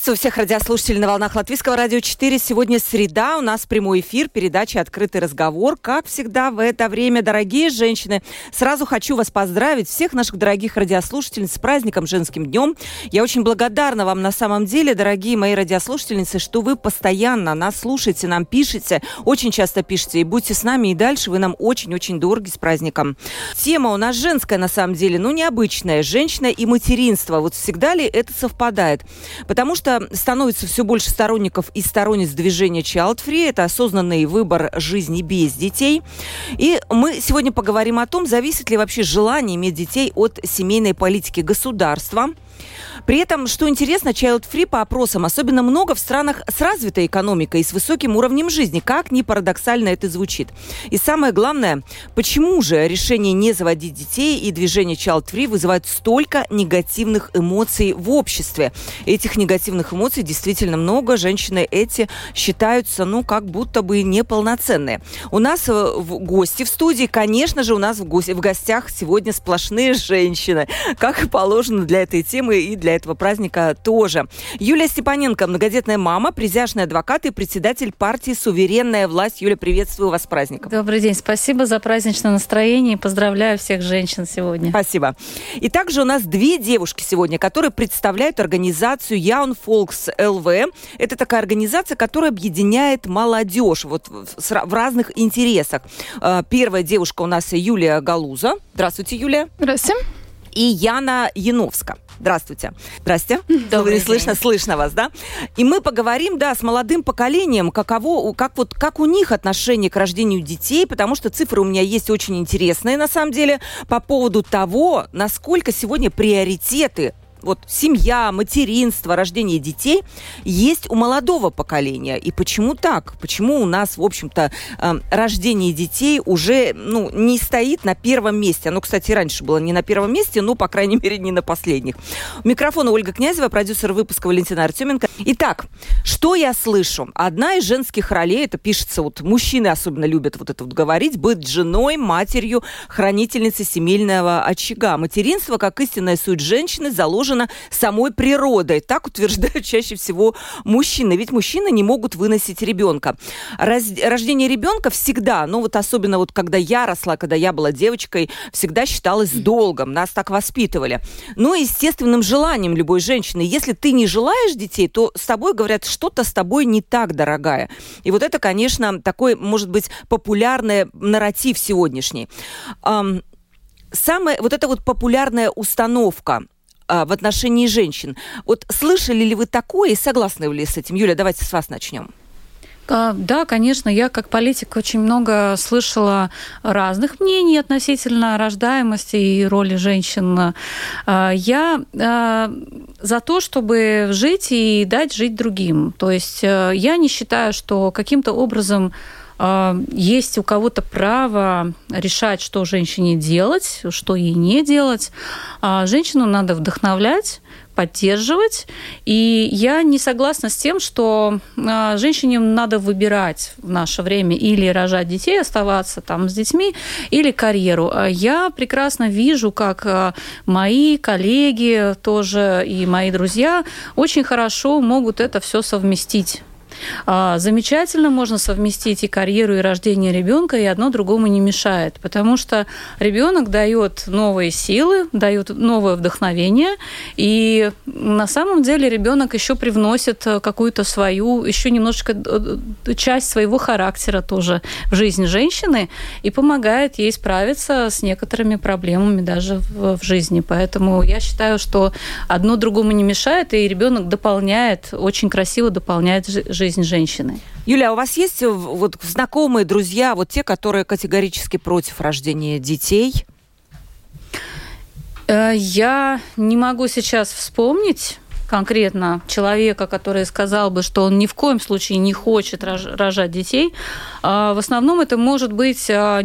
Приветствую всех радиослушателей на волнах Латвийского радио 4. Сегодня среда, у нас прямой эфир, передача «Открытый разговор». Как всегда в это время, дорогие женщины, сразу хочу вас поздравить, всех наших дорогих радиослушательниц с праздником Женским днем. Я очень благодарна вам на самом деле, дорогие мои радиослушательницы, что вы постоянно нас слушаете, нам пишете, очень часто пишете, и будьте с нами и дальше, вы нам очень-очень дороги с праздником. Тема у нас женская на самом деле, но необычная. Женщина и материнство. Вот всегда ли это совпадает? Потому Потому что становится все больше сторонников и сторонниц движения Child Free. Это осознанный выбор жизни без детей. И мы сегодня поговорим о том, зависит ли вообще желание иметь детей от семейной политики государства. При этом, что интересно, child-free по опросам особенно много в странах с развитой экономикой и с высоким уровнем жизни. Как ни парадоксально это звучит. И самое главное, почему же решение не заводить детей и движение child-free вызывают столько негативных эмоций в обществе? Этих негативных эмоций действительно много. Женщины эти считаются, ну, как будто бы неполноценные. У нас э, в гости в студии, конечно же, у нас в, гости, в гостях сегодня сплошные женщины, как и положено для этой темы и для этого праздника тоже. Юлия Степаненко, многодетная мама, присяжный адвокат и председатель партии «Суверенная власть». Юля, приветствую вас с праздником. Добрый день. Спасибо за праздничное настроение. Поздравляю всех женщин сегодня. Спасибо. И также у нас две девушки сегодня, которые представляют организацию Young Folks LV. Это такая организация, которая объединяет молодежь вот в разных интересах. А, первая девушка у нас Юлия Галуза. Здравствуйте, Юлия. Здравствуйте. И Яна Яновска. Здравствуйте. Здрасте. Добрый не слышно, слышно вас, да? И мы поговорим, да, с молодым поколением, каково, как вот, как у них отношение к рождению детей, потому что цифры у меня есть очень интересные, на самом деле, по поводу того, насколько сегодня приоритеты вот семья, материнство, рождение детей есть у молодого поколения. И почему так? Почему у нас, в общем-то, э, рождение детей уже ну, не стоит на первом месте? Оно, кстати, раньше было не на первом месте, но, по крайней мере, не на последних. У Ольга Князева, продюсер выпуска Валентина Артеменко. Итак, что я слышу? Одна из женских ролей, это пишется, вот мужчины особенно любят вот это вот говорить, быть женой, матерью, хранительницей семейного очага. Материнство, как истинная суть женщины, заложено заложено самой природой. Так утверждают чаще всего мужчины. Ведь мужчины не могут выносить ребенка. Раз, рождение ребенка всегда, ну вот особенно вот когда я росла, когда я была девочкой, всегда считалось долгом. Нас так воспитывали. Но естественным желанием любой женщины. Если ты не желаешь детей, то с тобой говорят, что-то с тобой не так, дорогая. И вот это, конечно, такой, может быть, популярный нарратив сегодняшний. Самая вот эта вот популярная установка – а, в отношении женщин. Вот слышали ли вы такое и согласны ли с этим? Юля, давайте с вас начнем. А, да, конечно, я как политик очень много слышала разных мнений относительно рождаемости и роли женщин. А, я за то, чтобы жить и дать жить другим. То есть я не считаю, что каким-то образом есть у кого-то право решать, что женщине делать, что ей не делать. А женщину надо вдохновлять, поддерживать. И я не согласна с тем, что а, женщине надо выбирать в наше время или рожать детей, оставаться там с детьми, или карьеру. Я прекрасно вижу, как мои коллеги тоже и мои друзья очень хорошо могут это все совместить а, замечательно можно совместить и карьеру, и рождение ребенка, и одно другому не мешает, потому что ребенок дает новые силы, дает новое вдохновение, и на самом деле ребенок еще привносит э, какую-то свою, еще немножечко э, э, часть своего характера тоже в жизнь женщины и помогает ей справиться с некоторыми проблемами даже в, в жизни. Поэтому я считаю, что одно другому не мешает, и ребенок дополняет, очень красиво дополняет жизнь жизнь женщины. Юля, а у вас есть э, вот знакомые, друзья, вот те, которые категорически против рождения детей? Э, я не могу сейчас вспомнить конкретно человека, который сказал бы, что он ни в коем случае не хочет рожать детей. А, в основном это может быть а,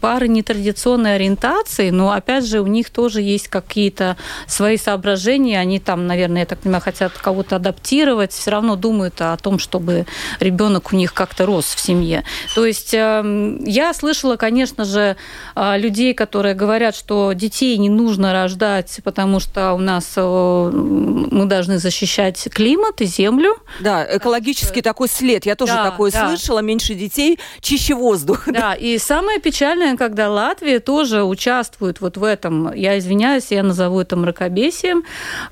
пары нетрадиционной ориентации, но опять же у них тоже есть какие-то свои соображения, они там, наверное, я так понимаю, хотят кого-то адаптировать, все равно думают о том, чтобы ребенок у них как-то рос в семье. То есть эм, я слышала, конечно же, а, людей, которые говорят, что детей не нужно рождать, потому что у нас мы даже должны защищать климат и землю. Да, экологический да. такой след. Я тоже да, такое да. слышала. Меньше детей, чище воздух. Да, и самое печальное, когда Латвия тоже участвует вот в этом. Я извиняюсь, я назову это мракобесием,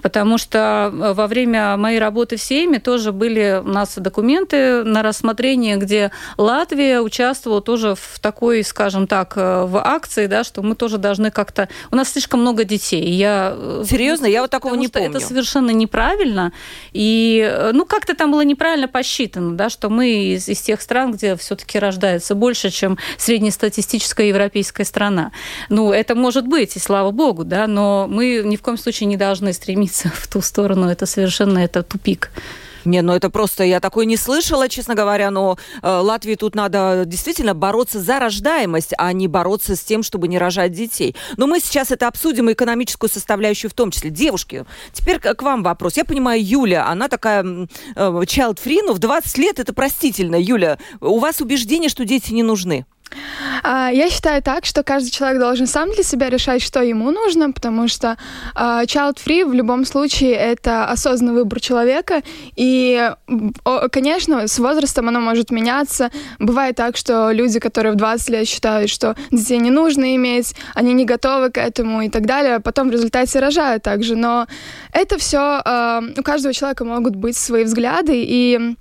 потому что э, во время моей работы в Сейме тоже были у нас документы на рассмотрение, где Латвия участвовала тоже в такой, скажем так, э, в акции, да, что мы тоже должны как-то... У нас слишком много детей. Я... Э, Серьезно? Я вот такого не помню. Это совершенно неправильно неправильно. И, э, ну, как-то там было неправильно посчитано, да, что мы из, из тех стран, где все-таки рождается больше, чем среднестатистическая европейская страна. Ну, это может быть, и слава богу, да, но мы ни в коем случае не должны стремиться в ту сторону. Это совершенно это тупик. Не, ну это просто, я такое не слышала, честно говоря, но э, Латвии тут надо действительно бороться за рождаемость, а не бороться с тем, чтобы не рожать детей. Но мы сейчас это обсудим, экономическую составляющую в том числе. Девушки, теперь к вам вопрос. Я понимаю, Юля, она такая э, child-free, но в 20 лет это простительно. Юля, у вас убеждение, что дети не нужны? А, я считаю так, что каждый человек должен сам для себя решать, что ему нужно, потому что uh, child-free в любом случае это осознанный выбор человека, и, конечно, с возрастом оно может меняться. Бывает так, что люди, которые в 20 лет считают, что детей не нужно иметь, они не готовы к этому и так далее, потом в результате рожают также. Но это все, а, у каждого человека могут быть свои взгляды, и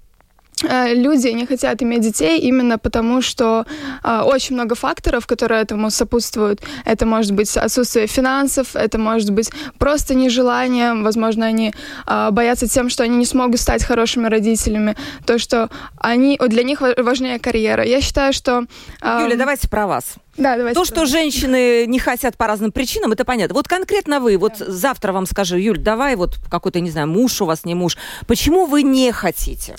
люди не хотят иметь детей именно потому, что э, очень много факторов, которые этому сопутствуют. Это может быть отсутствие финансов, это может быть просто нежелание, возможно, они э, боятся тем, что они не смогут стать хорошими родителями, то, что они, для них важнее карьера. Я считаю, что... Э, Юля, давайте про вас. Да, давайте. То, что женщины не хотят по разным причинам, это понятно. Вот конкретно вы, вот да. завтра вам скажу, Юль, давай вот какой-то, не знаю, муж у вас, не муж. Почему вы не хотите?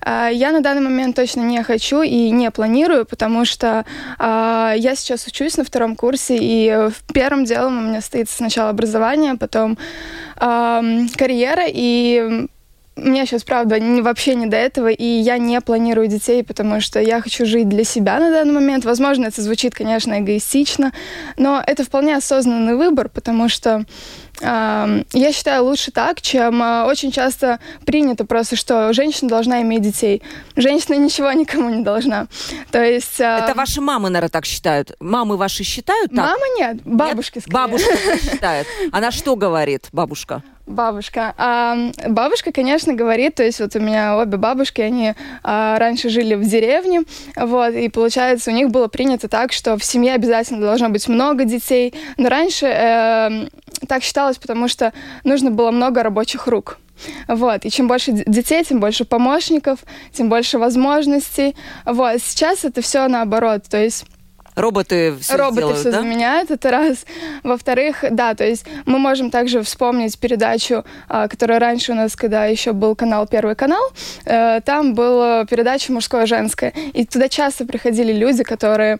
А, я на данный момент точно не хочу и не планирую, потому что э, я сейчас учусь на втором курсе, и первым делом у меня стоит сначала образование, потом э, карьера, и мне сейчас, правда, не, вообще не до этого, и я не планирую детей, потому что я хочу жить для себя на данный момент. Возможно, это звучит, конечно, эгоистично, но это вполне осознанный выбор, потому что я считаю лучше так, чем а, очень часто принято просто, что женщина должна иметь детей. Женщина ничего никому не должна. То есть... Это ваши мамы, наверное, так считают. Мамы ваши считают так? Мама нет, бабушки нет? скорее. Бабушка считает. Она что говорит, бабушка? Бабушка. А, бабушка, конечно, говорит, то есть вот у меня обе бабушки, они а, раньше жили в деревне, вот, и получается у них было принято так, что в семье обязательно должно быть много детей, но раньше э, так считалось, потому что нужно было много рабочих рук. Вот. И чем больше детей, тем больше помощников, тем больше возможностей. Вот. Сейчас это все наоборот. То есть Роботы все Роботы делают, все да? заменяют, это раз. Во-вторых, да, то есть мы можем также вспомнить передачу, а, которая раньше у нас, когда еще был канал Первый канал, э, там была передача мужское женское, и туда часто приходили люди, которые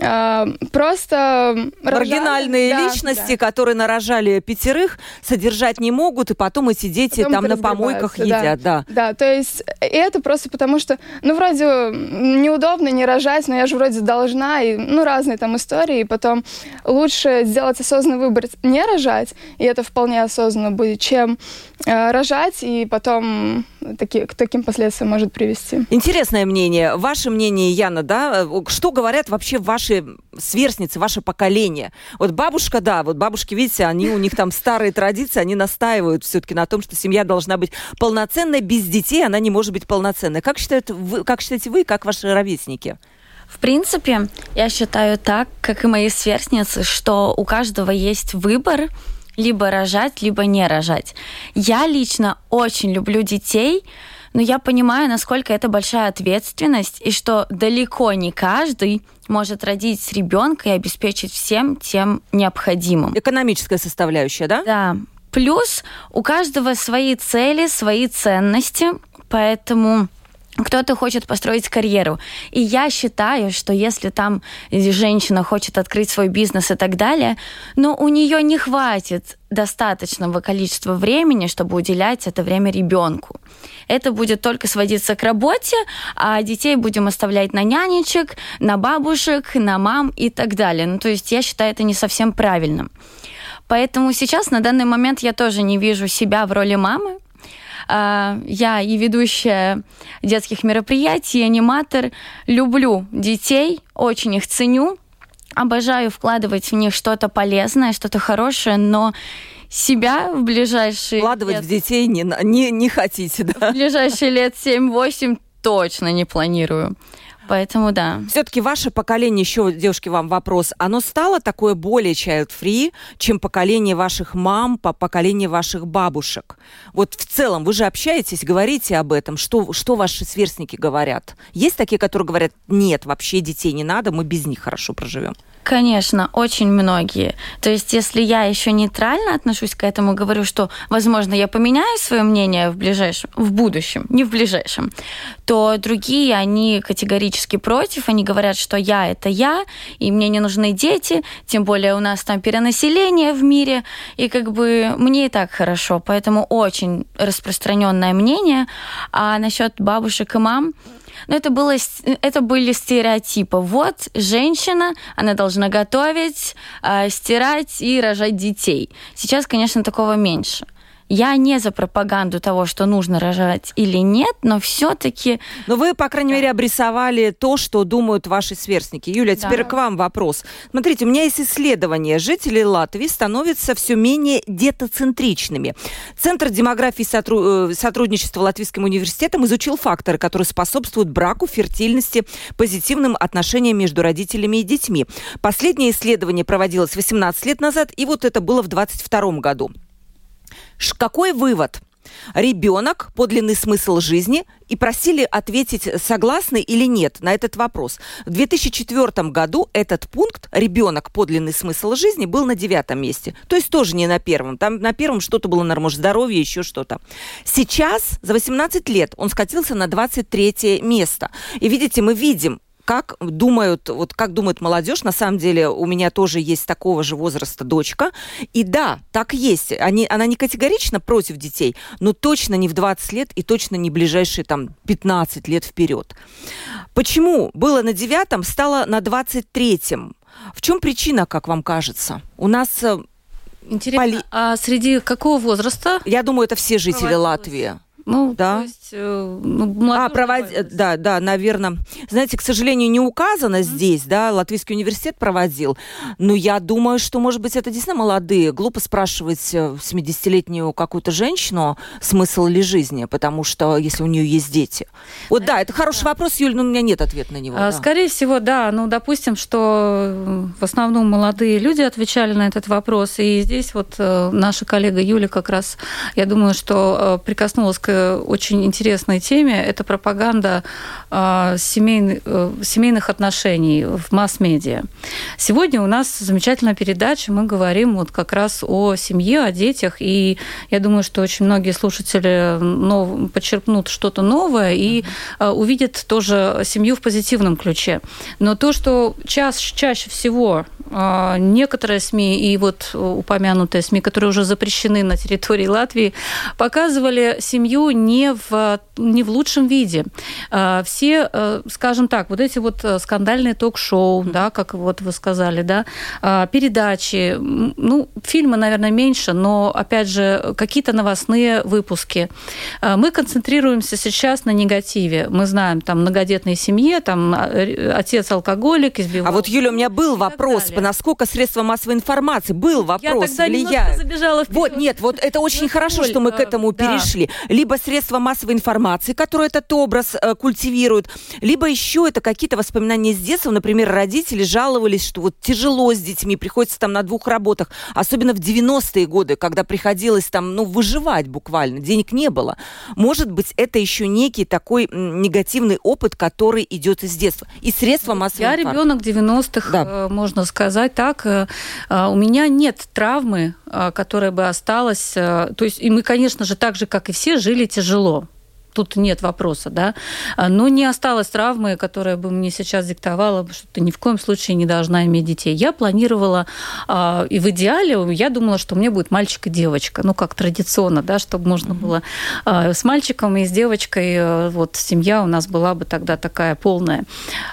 а, просто маргинальные рожали, личности, да. которые нарожали пятерых, содержать не могут, и потом эти дети потом там на помойках едят, да. Да, то есть и это просто потому что, ну вроде неудобно не рожать, но я же вроде должна, и ну, разные там истории, и потом лучше сделать осознанный выбор не рожать, и это вполне осознанно будет, чем э, рожать, и потом таки, к таким последствиям может привести. Интересное мнение. Ваше мнение, Яна, да? Что говорят вообще ваши сверстницы, ваше поколение? Вот бабушка, да, вот бабушки, видите, они у них там старые традиции, они настаивают все-таки на том, что семья должна быть полноценной, без детей она не может быть полноценной. Как, считают вы, как считаете вы, как ваши ровесники? В принципе, я считаю так, как и мои сверстницы, что у каждого есть выбор либо рожать, либо не рожать. Я лично очень люблю детей, но я понимаю, насколько это большая ответственность, и что далеко не каждый может родить ребенка и обеспечить всем тем необходимым. Экономическая составляющая, да? Да. Плюс у каждого свои цели, свои ценности, поэтому кто-то хочет построить карьеру. И я считаю, что если там женщина хочет открыть свой бизнес и так далее, но у нее не хватит достаточного количества времени, чтобы уделять это время ребенку. Это будет только сводиться к работе, а детей будем оставлять на нянечек, на бабушек, на мам и так далее. Ну, то есть я считаю это не совсем правильным. Поэтому сейчас, на данный момент, я тоже не вижу себя в роли мамы. А, я и ведущая детских мероприятий, и аниматор. Люблю детей, очень их ценю. Обожаю вкладывать в них что-то полезное, что-то хорошее, но себя в ближайшие... Вкладывать лет... в детей не, не, не хотите, да? В ближайшие лет 7-8 точно не планирую. Поэтому да. Все-таки ваше поколение, еще, девушки, вам вопрос, оно стало такое более child-free, чем поколение ваших мам, по поколение ваших бабушек? Вот в целом, вы же общаетесь, говорите об этом, что, что ваши сверстники говорят? Есть такие, которые говорят, нет, вообще детей не надо, мы без них хорошо проживем? Конечно, очень многие. То есть, если я еще нейтрально отношусь к этому, говорю, что, возможно, я поменяю свое мнение в ближайшем, в будущем, не в ближайшем, то другие, они категорически против, они говорят, что я это я, и мне не нужны дети, тем более у нас там перенаселение в мире, и как бы мне и так хорошо, поэтому очень распространенное мнение. А насчет бабушек и мам, но это, было, это были стереотипы. Вот женщина, она должна готовить, а, стирать и рожать детей. Сейчас, конечно, такого меньше. Я не за пропаганду того, что нужно рожать или нет, но все-таки... Но вы, по крайней да. мере, обрисовали то, что думают ваши сверстники. Юля, теперь да. к вам вопрос. Смотрите, у меня есть исследование. Жители Латвии становятся все менее детоцентричными. Центр демографии и сотру... Э, сотрудничества Латвийским университетом изучил факторы, которые способствуют браку, фертильности, позитивным отношениям между родителями и детьми. Последнее исследование проводилось 18 лет назад, и вот это было в 2022 году. Какой вывод? ребенок, подлинный смысл жизни, и просили ответить, согласны или нет на этот вопрос. В 2004 году этот пункт «ребенок, подлинный смысл жизни» был на девятом месте. То есть тоже не на первом. Там на первом что-то было, наверное, может, здоровье, еще что-то. Сейчас, за 18 лет, он скатился на 23 место. И видите, мы видим, как думают, вот как думает молодежь, на самом деле у меня тоже есть такого же возраста дочка, и да, так есть, Они, она не категорично против детей, но точно не в 20 лет и точно не ближайшие там 15 лет вперед. Почему было на девятом, стало на 23-м? В чем причина, как вам кажется? У нас э, Интересно, поли... а среди какого возраста? Я думаю, это все жители Латвии. Ну, да. то есть, э, ну, а, проводить, да, да, наверное. Знаете, к сожалению, не указано mm-hmm. здесь, да, Латвийский университет проводил, но я думаю, что, может быть, это действительно молодые. Глупо спрашивать 70-летнюю э, какую-то женщину, смысл ли жизни, потому что, если у нее есть дети. Вот да, это хороший да. вопрос, Юль, но у меня нет ответа на него. А, да. Скорее всего, да, ну, допустим, что э, в основном молодые люди отвечали на этот вопрос, и здесь вот наша коллега Юля как раз, я думаю, что прикоснулась к очень интересной теме. Это пропаганда э, семейных, э, семейных отношений в масс-медиа. Сегодня у нас замечательная передача. Мы говорим вот как раз о семье, о детях. И я думаю, что очень многие слушатели нов, подчеркнут что-то новое и э, увидят тоже семью в позитивном ключе. Но то, что чаще, чаще всего э, некоторые СМИ и вот упомянутые СМИ, которые уже запрещены на территории Латвии, показывали семью не в, не в лучшем виде. А, все, э, скажем так, вот эти вот э, скандальные ток-шоу, да, как вот вы сказали, да, а, передачи, ну, фильмы, наверное, меньше, но, опять же, какие-то новостные выпуски. А, мы концентрируемся сейчас на негативе. Мы знаем, там, многодетной семье, там, отец алкоголик, избивал. А вот, Юля, у меня был вопрос, насколько средства массовой информации, был вопрос, Я тогда влияют. забежала вперед. Вот, нет, вот это очень Позволь, ну, хорошо, что мы к этому да. перешли. Либо средства массовой информации, которые этот образ э, культивируют, либо еще это какие-то воспоминания с детства. Например, родители жаловались, что вот тяжело с детьми, приходится там на двух работах, особенно в 90-е годы, когда приходилось там, ну, выживать буквально, денег не было. Может быть, это еще некий такой негативный опыт, который идет из детства. И средства массовой Я информации. ребенок 90-х, да. Э, можно сказать так. Э, э, у меня нет травмы, которая бы осталась. То есть, и мы, конечно же, так же, как и все, жили тяжело тут нет вопроса, да. А, но не осталось травмы, которая бы мне сейчас диктовала, что ты ни в коем случае не должна иметь детей. Я планировала, а, и в идеале я думала, что мне будет мальчик и девочка, ну, как традиционно, да, чтобы можно было а, с мальчиком и с девочкой, э, вот, семья у нас была бы тогда такая полная.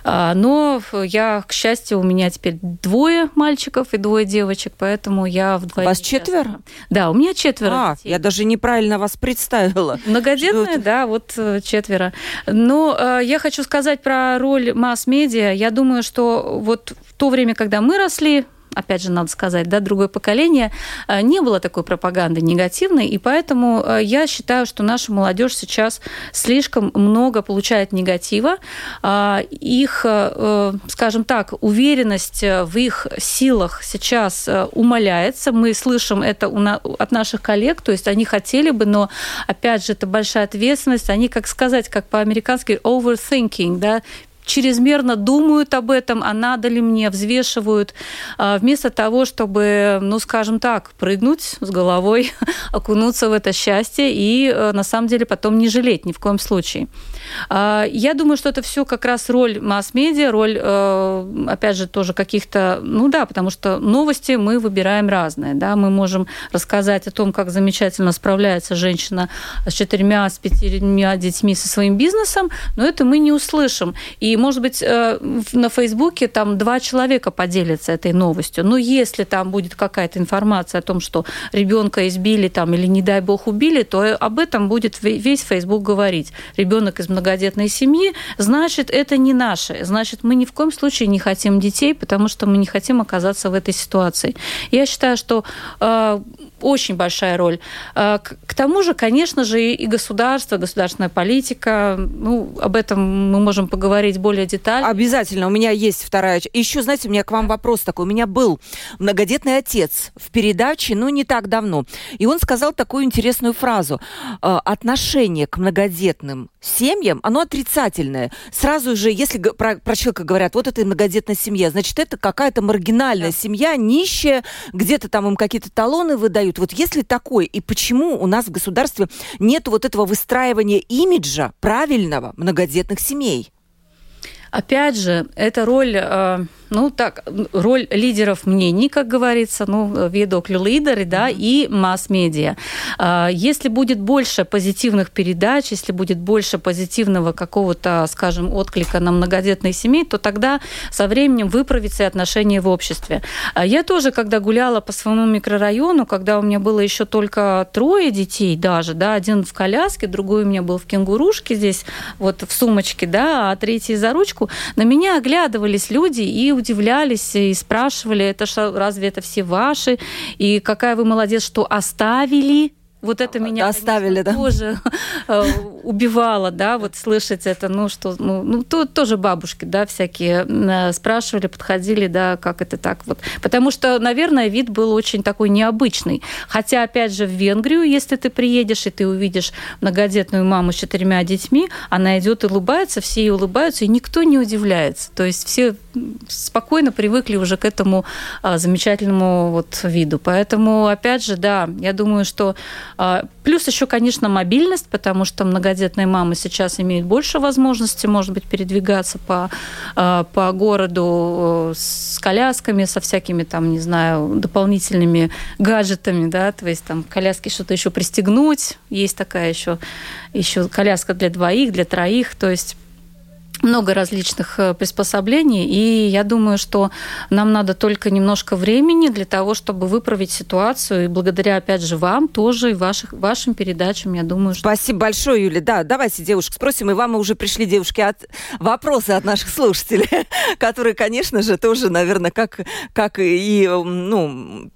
Но я, к счастью, у меня теперь двое мальчиков и двое девочек, поэтому я вдвоем. Вас четверо? Да, у меня четверо а, детей. я даже неправильно вас представила. Многодетная, да, вот э, четверо. Но э, я хочу сказать про роль масс-медиа. Я думаю, что вот в то время, когда мы росли, опять же, надо сказать, да, другое поколение, э, не было такой пропаганды негативной, и поэтому э, я считаю, что наша молодежь сейчас слишком много получает негатива. А, их, э, скажем так, уверенность в их силах сейчас умаляется. Мы слышим это от наших коллег, то есть они хотели бы, но, опять же, это большая ответственность. Они, как сказать, как по-американски, overthinking, да, чрезмерно думают об этом, а надо ли мне, взвешивают, а, вместо того, чтобы, ну, скажем так, прыгнуть с головой, окунуться в это счастье и э, на самом деле потом не жалеть ни в коем случае. А, я думаю, что это все как раз роль масс-медиа, роль, э, опять же, тоже каких-то, ну да, потому что новости мы выбираем разные, да, мы можем рассказать о том, как замечательно справляется женщина с четырьмя, с пятимя детьми со своим бизнесом, но это мы не услышим. И и, может быть, э, на Фейсбуке там два человека поделятся этой новостью. Но если там будет какая-то информация о том, что ребенка избили там или, не дай бог, убили, то об этом будет весь Фейсбук говорить. Ребенок из многодетной семьи, значит, это не наше. Значит, мы ни в коем случае не хотим детей, потому что мы не хотим оказаться в этой ситуации. Я считаю, что э, очень большая роль. Э, к тому же, конечно же, и государство, государственная политика, ну, об этом мы можем поговорить более детально. Обязательно. У меня есть вторая... Еще, знаете, у меня к вам вопрос такой. У меня был многодетный отец в передаче, ну, не так давно. И он сказал такую интересную фразу. «Э, отношение к многодетным семьям, оно отрицательное. Сразу же, если про, про человека говорят, вот это многодетная семья, значит, это какая-то маргинальная да. семья, нищая, где-то там им какие-то талоны выдают. Вот если такое, и почему у нас в государстве нет вот этого выстраивания имиджа правильного многодетных семей? Опять же, эта роль э, ну так, роль лидеров мнений, как говорится, ну, видоклю лидеры, да, и масс-медиа. А, если будет больше позитивных передач, если будет больше позитивного какого-то, скажем, отклика на многодетные семьи, то тогда со временем выправится и отношение в обществе. А я тоже, когда гуляла по своему микрорайону, когда у меня было еще только трое детей даже, да, один в коляске, другой у меня был в кенгурушке здесь, вот в сумочке, да, а третий за ручку, на меня оглядывались люди и удивлялись и спрашивали, это что, разве это все ваши? И какая вы молодец, что оставили вот это меня оставили, да? тоже э, убивало, да, вот слышать это, ну что, ну, ну тут тоже бабушки, да, всякие э, спрашивали, подходили, да, как это так вот, потому что, наверное, вид был очень такой необычный, хотя опять же в Венгрию, если ты приедешь и ты увидишь многодетную маму с четырьмя детьми, она идет и улыбается, все ей улыбаются и никто не удивляется, то есть все спокойно привыкли уже к этому а, замечательному вот виду, поэтому опять же, да, я думаю, что плюс еще, конечно, мобильность, потому что многодетные мамы сейчас имеют больше возможностей, может быть, передвигаться по, а, по городу э, с колясками, со всякими там, не знаю, дополнительными гаджетами, да, то есть там коляски что-то еще пристегнуть, есть такая еще, еще коляска для двоих, для троих, то есть много различных э, приспособлений, и я думаю, что нам надо только немножко времени для того, чтобы выправить ситуацию, и благодаря, опять же, вам тоже и ваших, вашим передачам, я думаю, что... Спасибо большое, Юля. Да, давайте девушек спросим, и вам уже пришли, девушки, от... вопросы от наших слушателей, которые, конечно же, тоже, наверное, как, как и ну,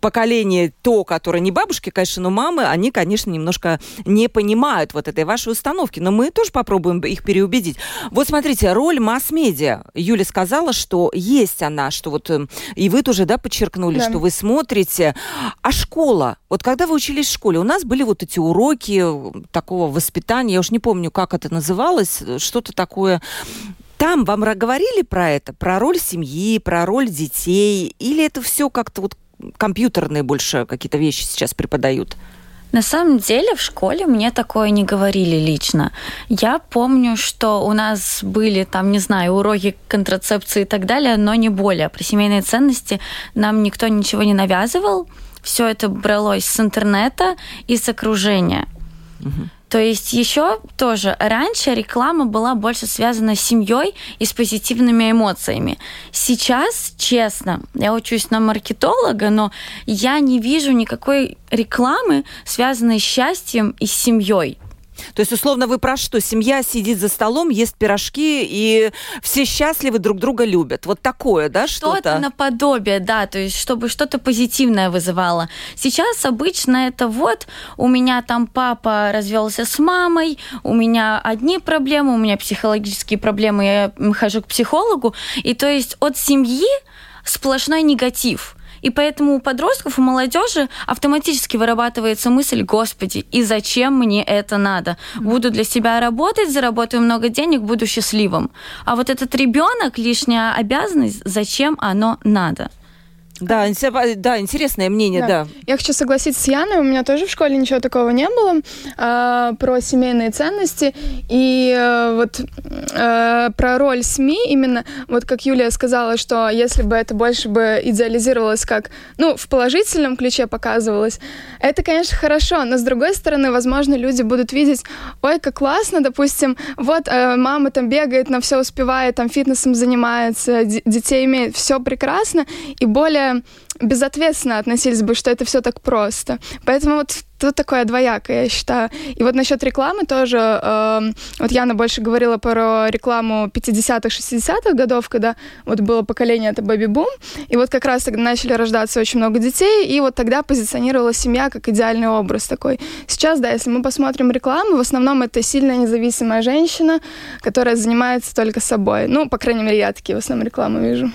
поколение то, которое не бабушки, конечно, но мамы, они, конечно, немножко не понимают вот этой вашей установки, но мы тоже попробуем их переубедить. Вот смотрите, роль масс-медиа. Юля сказала, что есть она, что вот э, и вы тоже, да, подчеркнули, да. что вы смотрите. А школа? Вот когда вы учились в школе, у нас были вот эти уроки такого воспитания, я уж не помню, как это называлось, что-то такое там вам говорили про это, про роль семьи, про роль детей, или это все как-то вот компьютерные больше какие-то вещи сейчас преподают? На самом деле в школе мне такое не говорили лично. Я помню, что у нас были там, не знаю, уроки контрацепции и так далее, но не более. Про семейные ценности нам никто ничего не навязывал. Все это бралось с интернета и с окружения. Угу. То есть еще тоже раньше реклама была больше связана с семьей и с позитивными эмоциями. Сейчас, честно, я учусь на маркетолога, но я не вижу никакой рекламы, связанной с счастьем и с семьей. То есть, условно, вы про что? Семья сидит за столом, ест пирожки, и все счастливы, друг друга любят. Вот такое, да, что-то? Что-то наподобие, да, то есть, чтобы что-то позитивное вызывало. Сейчас обычно это вот, у меня там папа развелся с мамой, у меня одни проблемы, у меня психологические проблемы, я хожу к психологу, и то есть от семьи сплошной негатив – и поэтому у подростков, у молодежи автоматически вырабатывается мысль, господи, и зачем мне это надо? Буду для себя работать, заработаю много денег, буду счастливым. А вот этот ребенок, лишняя обязанность, зачем оно надо? Да, да, интересное мнение, да. да. Я хочу согласиться с Яной, у меня тоже в школе ничего такого не было э, про семейные ценности и э, вот э, про роль СМИ именно, вот как Юлия сказала, что если бы это больше бы идеализировалось как, ну, в положительном ключе показывалось, это, конечно, хорошо, но с другой стороны, возможно, люди будут видеть, ой, как классно, допустим, вот э, мама там бегает, на все успевает, там фитнесом занимается, детей имеет, все прекрасно, и более безответственно относились бы, что это все так просто. Поэтому вот тут такое двоякое, я считаю. И вот насчет рекламы тоже, э, вот Яна больше говорила про рекламу 50-х, 60-х годов, когда вот было поколение, это бэби-бум, и вот как раз тогда начали рождаться очень много детей, и вот тогда позиционировала семья как идеальный образ такой. Сейчас, да, если мы посмотрим рекламу, в основном это сильная независимая женщина, которая занимается только собой. Ну, по крайней мере, я такие в основном рекламы вижу.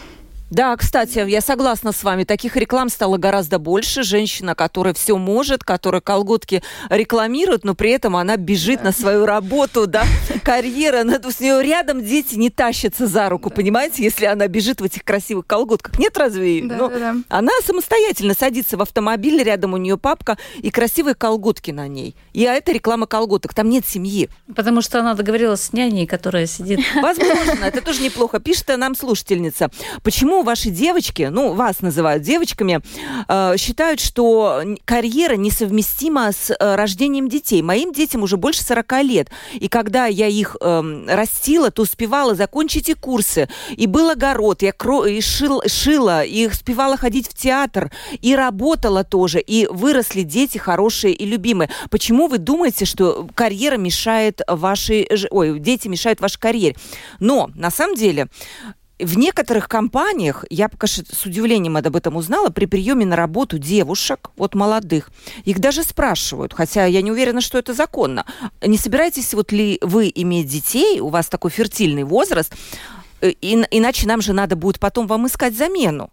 Да, кстати, я согласна с вами. Таких реклам стало гораздо больше. Женщина, которая все может, которая колготки рекламирует, но при этом она бежит на свою работу, да, карьера. С нее рядом дети не тащатся за руку, понимаете, если она бежит в этих красивых колготках. Нет разве? Да, ну, да, да. Она самостоятельно садится в автомобиль, рядом у нее папка и красивые колготки на ней. И а это реклама колготок. Там нет семьи. Потому что она договорилась с няней, которая сидит. Возможно, это тоже неплохо. Пишет нам слушательница. Почему ваши девочки, ну, вас называют девочками, э, считают, что карьера несовместима с э, рождением детей. Моим детям уже больше 40 лет. И когда я их э, растила, то успевала закончить и курсы. И был огород, я кро... и шил... шила, и успевала ходить в театр, и работала тоже. И выросли дети хорошие и любимые. Почему вы думаете, что карьера мешает вашей... Ой, дети мешают вашей карьере? Но, на самом деле, в некоторых компаниях, я пока с удивлением об этом узнала, при приеме на работу девушек, вот молодых, их даже спрашивают, хотя я не уверена, что это законно. Не собираетесь вот ли вы иметь детей, у вас такой фертильный возраст, э, и, иначе нам же надо будет потом вам искать замену.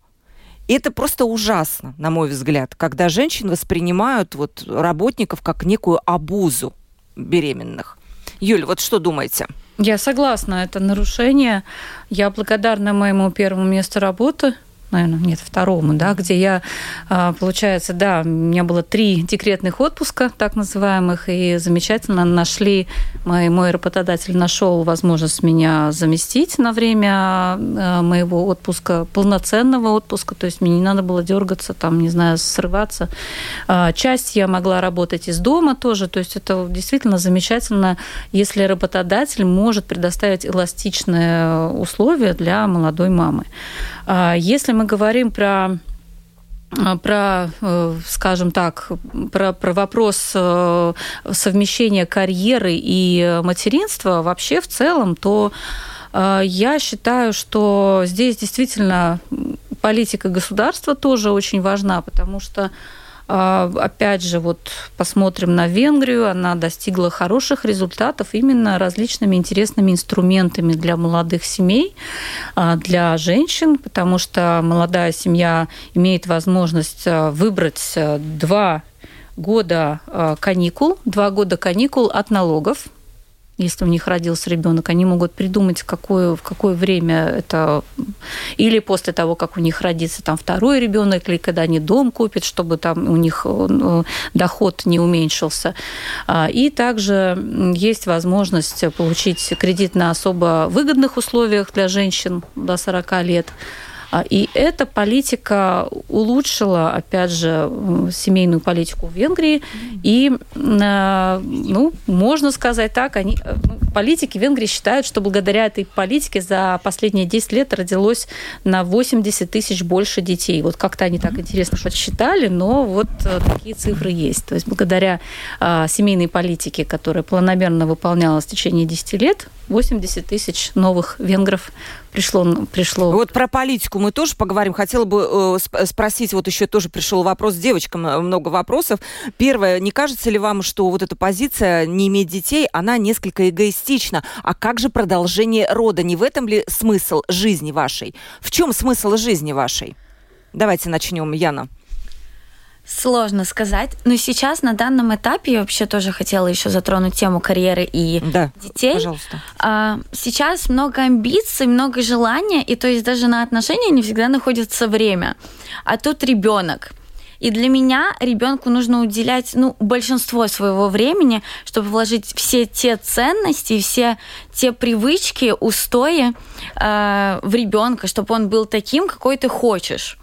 И это просто ужасно, на мой взгляд, когда женщин воспринимают вот работников как некую обузу беременных. Юль, вот что думаете? Я согласна, это нарушение. Я благодарна моему первому месту работы, наверное, нет, второму, да, где я, а, получается, да, у меня было три декретных отпуска, так называемых, и замечательно нашли, мой, мой работодатель нашел возможность меня заместить на время а, моего отпуска, полноценного отпуска, то есть мне не надо было дергаться, там, не знаю, срываться. А, часть я могла работать из дома тоже, то есть это действительно замечательно, если работодатель может предоставить эластичные условия для молодой мамы. Если мы говорим про про, э, скажем так, про, про вопрос э, совмещения карьеры и материнства вообще в целом, то э, я считаю, что здесь действительно политика государства тоже очень важна, потому что опять же, вот посмотрим на Венгрию, она достигла хороших результатов именно различными интересными инструментами для молодых семей, а, для женщин, потому что молодая семья имеет возможность а, выбрать два года каникул, два года каникул от налогов, если у них родился ребенок, они могут придумать, какое, в какое время это, или после того, как у них родится там второй ребенок, или когда они дом купят, чтобы там у них э, доход не уменьшился. А, и также есть возможность получить кредит на особо выгодных условиях для женщин до 40 лет. А, и эта политика улучшила, опять же, семейную политику в Венгрии. И, а, ну, можно сказать так, они, э, ну, политики Венгрии считают, что благодаря этой политике за последние 10 лет родилось на 80 тысяч больше детей. Вот как-то они так интересно подсчитали, но вот э, такие цифры есть. То есть благодаря а, семейной политике, которая планомерно выполнялась в течение 10 лет, 80 тысяч новых венгров пришло, пришло. Вот про политику мы тоже поговорим. Хотела бы э, спросить, вот еще тоже пришел вопрос, девочкам э, много вопросов. Первое, не кажется ли вам, что вот эта позиция не иметь детей, она несколько эгоистична? А как же продолжение рода? Не в этом ли смысл жизни вашей? В чем смысл жизни вашей? Давайте начнем, Яна. Сложно сказать. Но сейчас на данном этапе я вообще тоже хотела еще затронуть тему карьеры и да, детей. Пожалуйста. А, сейчас много амбиций, много желания, и то есть даже на отношения не всегда находится время. А тут ребенок. И для меня ребенку нужно уделять ну, большинство своего времени, чтобы вложить все те ценности, все те привычки, устои э, в ребенка, чтобы он был таким, какой ты хочешь.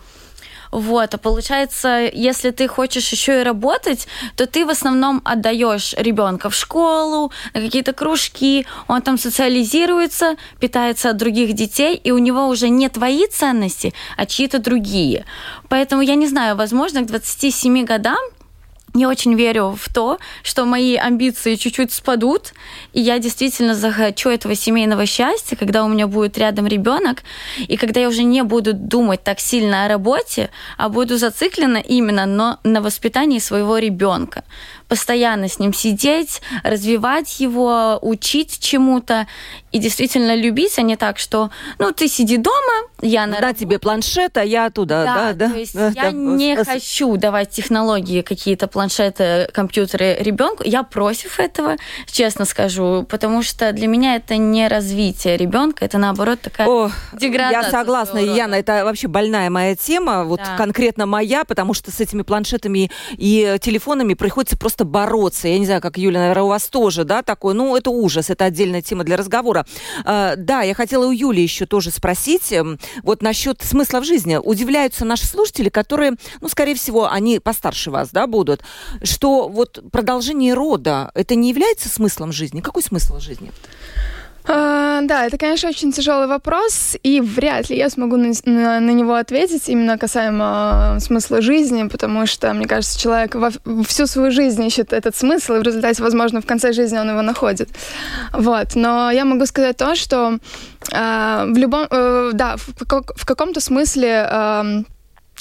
Вот, а получается, если ты хочешь еще и работать, то ты в основном отдаешь ребенка в школу, на какие-то кружки, он там социализируется, питается от других детей, и у него уже не твои ценности, а чьи-то другие. Поэтому я не знаю, возможно, к 27 годам я очень верю в то, что мои амбиции чуть-чуть спадут, и я действительно захочу этого семейного счастья, когда у меня будет рядом ребенок, и когда я уже не буду думать так сильно о работе, а буду зациклена именно на, на воспитании своего ребенка постоянно с ним сидеть, развивать его, учить чему-то и действительно любить, а не так, что, ну, ты сиди дома, я на... Да, тебе планшет, а я туда, да, да. да то есть да, я да, не да. хочу давать технологии, какие-то планшеты, компьютеры ребенку. Я против этого, честно скажу, потому что для меня это не развитие ребенка, это наоборот такая О, деградация. Я согласна, Яна, это вообще больная моя тема, вот да. конкретно моя, потому что с этими планшетами и телефонами приходится просто просто бороться. Я не знаю, как Юля, наверное, у вас тоже, да, такой. Ну, это ужас, это отдельная тема для разговора. А, да, я хотела у Юли еще тоже спросить, эм, вот насчет смысла в жизни. Удивляются наши слушатели, которые, ну, скорее всего, они постарше вас, да, будут, что вот продолжение рода, это не является смыслом жизни? Какой смысл жизни? А, да, это, конечно, очень тяжелый вопрос, и вряд ли я смогу на, на, на него ответить именно касаемо смысла жизни, потому что, мне кажется, человек во, всю свою жизнь ищет этот смысл, и в результате, возможно, в конце жизни он его находит. Вот. Но я могу сказать то, что э, в любом, э, да, в, в каком-то смысле э,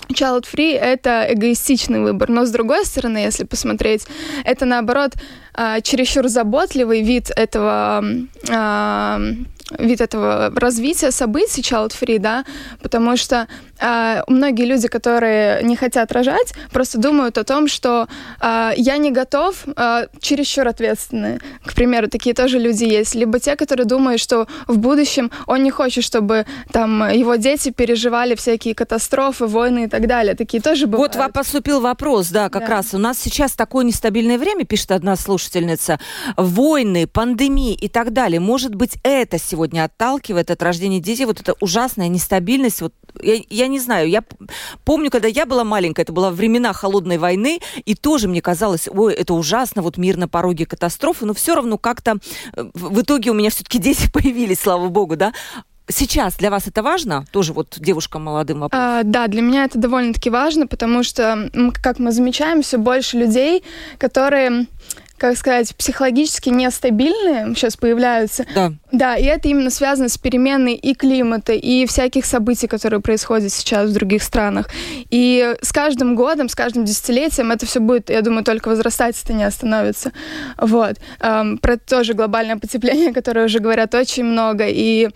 child-free — это эгоистичный выбор, но с другой стороны, если посмотреть, это, наоборот, э, чересчур заботливый вид этого э, вид этого развития событий child free, да, потому что э, многие люди, которые не хотят рожать, просто думают о том, что э, я не готов, э, чересчур ответственные. К примеру, такие тоже люди есть. Либо те, которые думают, что в будущем он не хочет, чтобы там его дети переживали всякие катастрофы, войны и так далее. Такие тоже бывают. Вот поступил вопрос, да, как да. раз. У нас сейчас такое нестабильное время, пишет одна слушательница. Войны, пандемии и так далее. Может быть, это сегодня отталкивает от рождения детей, вот эта ужасная нестабильность, вот я, я не знаю, я помню, когда я была маленькая, это было времена холодной войны, и тоже мне казалось, ой, это ужасно, вот мир на пороге катастрофы, но все равно как-то э, в итоге у меня все-таки дети появились, слава богу, да. Сейчас для вас это важно? Тоже вот девушкам молодым вопрос. А, да, для меня это довольно-таки важно, потому что, как мы замечаем, все больше людей, которые как сказать, психологически нестабильные сейчас появляются. Да. Да, и это именно связано с переменой и климата, и всяких событий, которые происходят сейчас в других странах. И с каждым годом, с каждым десятилетием это все будет, я думаю, только возрастать, это не остановится. Вот. Эм, про тоже глобальное потепление, которое уже говорят очень много, и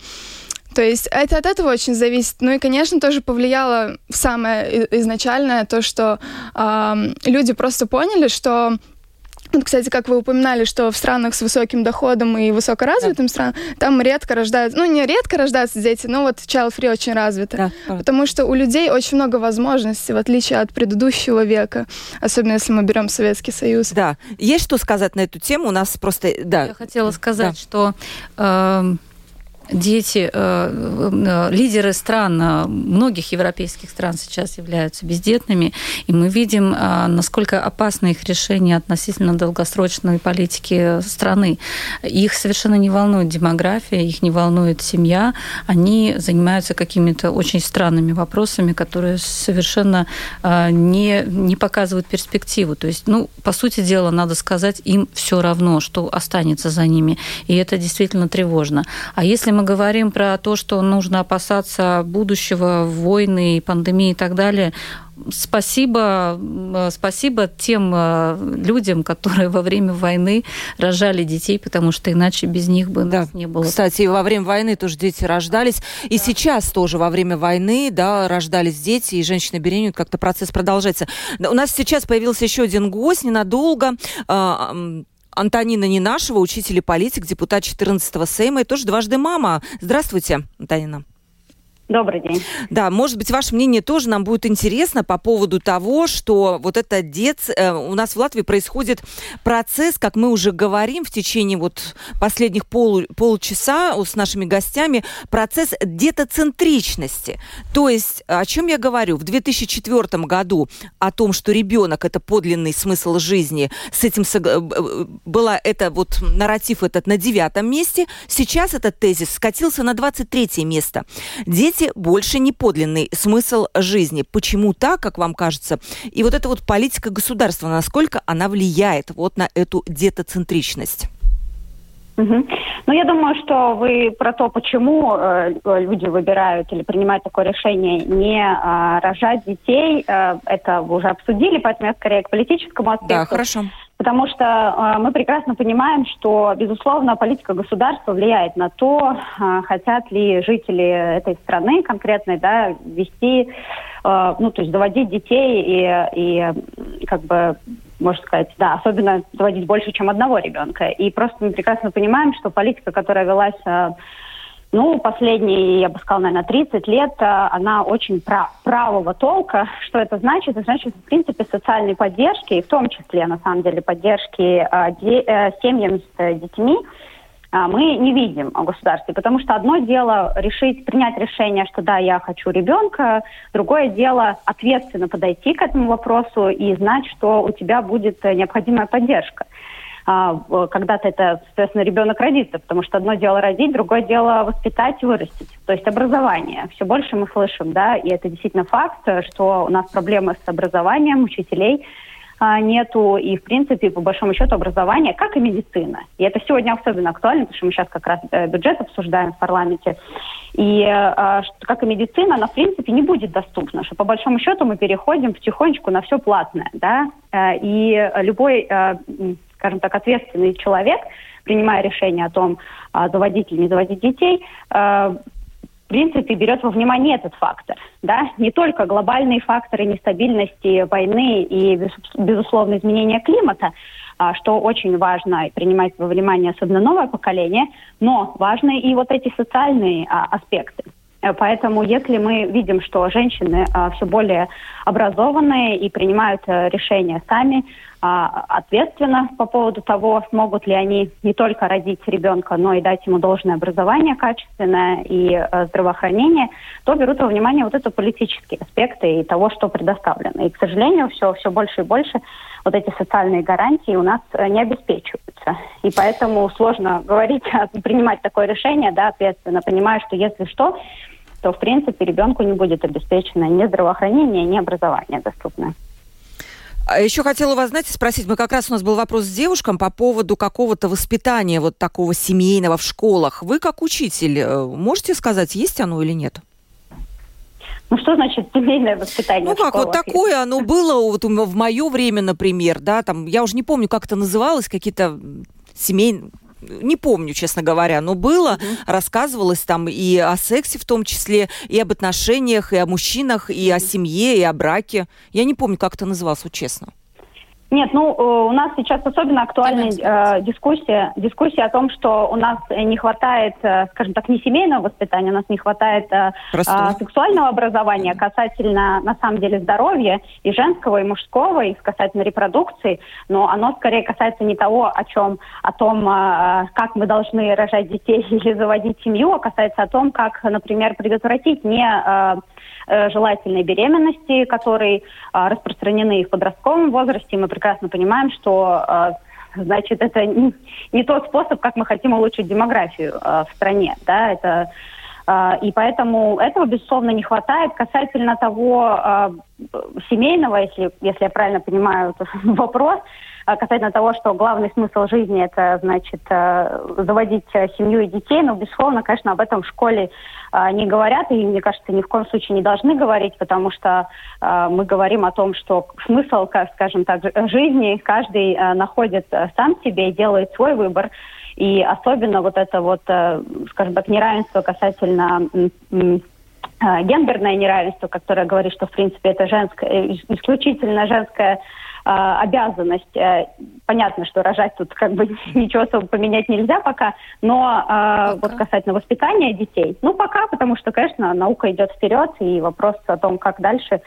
то есть это от этого очень зависит. Ну и, конечно, тоже повлияло самое изначальное то, что э, люди просто поняли, что вот, кстати, как вы упоминали, что в странах с высоким доходом и высокоразвитым да. странам, там редко рождаются, ну, не редко рождаются дети, но вот child free очень развито. Да, потому что у людей очень много возможностей, в отличие от предыдущего века, особенно если мы берем Советский Союз. Да. Есть что сказать на эту тему? У нас просто, да. Я хотела сказать, да. что... Э дети, э, э, лидеры стран, э, многих европейских стран сейчас являются бездетными, и мы видим, насколько опасны их решения относительно долгосрочной политики страны. Их совершенно не волнует демография, их не волнует семья, они занимаются какими-то очень странными вопросами, которые совершенно не, не показывают перспективу. То есть, ну, по сути дела, надо сказать, им все равно, что останется за ними, и это действительно тревожно. А если мы говорим про то, что нужно опасаться будущего, войны, пандемии и так далее, спасибо, спасибо тем э, людям, которые во время войны рожали детей, потому что иначе без них бы да. нас не было. Кстати, во время войны тоже дети рождались, и да. сейчас тоже во время войны, да, рождались дети, и женщины беременеют, как-то процесс продолжается. У нас сейчас появился еще один гость ненадолго. Антонина Нинашева, учитель и политик, депутат 14-го Сейма и тоже дважды мама. Здравствуйте, Антонина. Добрый день. Да, может быть, ваше мнение тоже нам будет интересно по поводу того, что вот это дет... Э, у нас в Латвии происходит процесс, как мы уже говорим в течение вот последних полу... полчаса с нашими гостями, процесс детоцентричности. То есть, о чем я говорю? В 2004 году о том, что ребенок – это подлинный смысл жизни, с этим сог... была это вот нарратив этот на девятом месте. Сейчас этот тезис скатился на 23 место. Дети Дети больше не подлинный смысл жизни. Почему так, как вам кажется? И вот эта вот политика государства, насколько она влияет вот на эту детоцентричность? Угу. Ну, я думаю, что вы про то, почему э, люди выбирают или принимают такое решение не э, рожать детей, э, это вы уже обсудили, поэтому я скорее к политическому аспекту. Да, хорошо. Потому что э, мы прекрасно понимаем, что, безусловно, политика государства влияет на то, э, хотят ли жители этой страны конкретной да, вести, э, ну, то есть доводить детей и, и как бы можно сказать, да, особенно доводить больше, чем одного ребенка. И просто мы прекрасно понимаем, что политика, которая велась э, ну, последние, я бы сказала, наверное, 30 лет, э, она очень прав, правого толка. Что это значит? Это значит, в принципе, социальной поддержки, и в том числе, на самом деле, поддержки э, де, э, семьям с детьми, мы не видим о государстве. Потому что одно дело решить, принять решение, что да, я хочу ребенка, другое дело ответственно подойти к этому вопросу и знать, что у тебя будет необходимая поддержка. А, когда-то это, соответственно, ребенок родится, потому что одно дело родить, другое дело воспитать и вырастить. То есть образование. Все больше мы слышим, да, и это действительно факт, что у нас проблемы с образованием учителей а, нету, и, в принципе, по большому счету, образование, как и медицина. И это сегодня особенно актуально, потому что мы сейчас как раз э, бюджет обсуждаем в парламенте. И а, как и медицина, она, в принципе, не будет доступна, что по большому счету мы переходим потихонечку на все платное, да, э, и любой э, скажем так, ответственный человек, принимая решение о том, а, заводить или не заводить детей, э, в принципе, берет во внимание этот фактор. Да? Не только глобальные факторы нестабильности войны и, безусловно, изменения климата, а, что очень важно принимать во внимание, особенно новое поколение, но важны и вот эти социальные а, аспекты. Э, поэтому если мы видим, что женщины все более образованные и принимают а, решения сами, ответственно по поводу того, смогут ли они не только родить ребенка, но и дать ему должное образование качественное и а, здравоохранение, то берут во внимание вот это политические аспекты и того, что предоставлено. И, к сожалению, все, все больше и больше вот эти социальные гарантии у нас э, не обеспечиваются. И поэтому сложно говорить, принимать такое решение, да, ответственно, понимая, что если что, то, в принципе, ребенку не будет обеспечено ни здравоохранение, ни образование доступное. А еще хотела вас, знаете, спросить, мы как раз у нас был вопрос с девушкам по поводу какого-то воспитания вот такого семейного в школах. Вы как учитель э, можете сказать, есть оно или нет? Ну что значит семейное воспитание? Ну как, вот такое оно было вот в мое время, например, да, там, я уже не помню, как это называлось, какие-то семейные не помню, честно говоря, но было, угу. рассказывалось там и о сексе в том числе, и об отношениях, и о мужчинах, и о семье, и о браке. Я не помню, как это называлось, вот честно. Нет, ну э, у нас сейчас особенно актуальная э, дискуссия, дискуссия о том, что у нас не хватает, э, скажем так, не семейного воспитания, у нас не хватает э, э, сексуального образования касательно, на самом деле, здоровья и женского, и мужского, и касательно репродукции, но оно скорее касается не того, о чем, о том, э, как мы должны рожать детей или заводить семью, а касается о том, как, например, предотвратить не э, Э, желательной беременности, которые а, распространены в подростковом возрасте. Мы прекрасно понимаем, что а, значит, это не, тот способ, как мы хотим улучшить демографию э, в стране. Да? Это, и поэтому этого, безусловно, не хватает. Касательно того семейного, если, если я правильно понимаю вопрос, а касательно того, что главный смысл жизни это, значит, э, заводить э, семью и детей, но, безусловно, конечно, об этом в школе э, не говорят, и, мне кажется, ни в коем случае не должны говорить, потому что мы говорим о том, что смысл, скажем так, жизни каждый находит сам себе и делает свой выбор. И особенно вот это вот, скажем так, неравенство касательно гендерное неравенство, которое говорит, что, в принципе, это женское, исключительно женское а, обязанность. Э, понятно, что рожать тут как бы ничего особо поменять нельзя пока, но э, вот касательно воспитания детей, ну пока, потому что, конечно, наука идет вперед, и вопрос о том, как дальше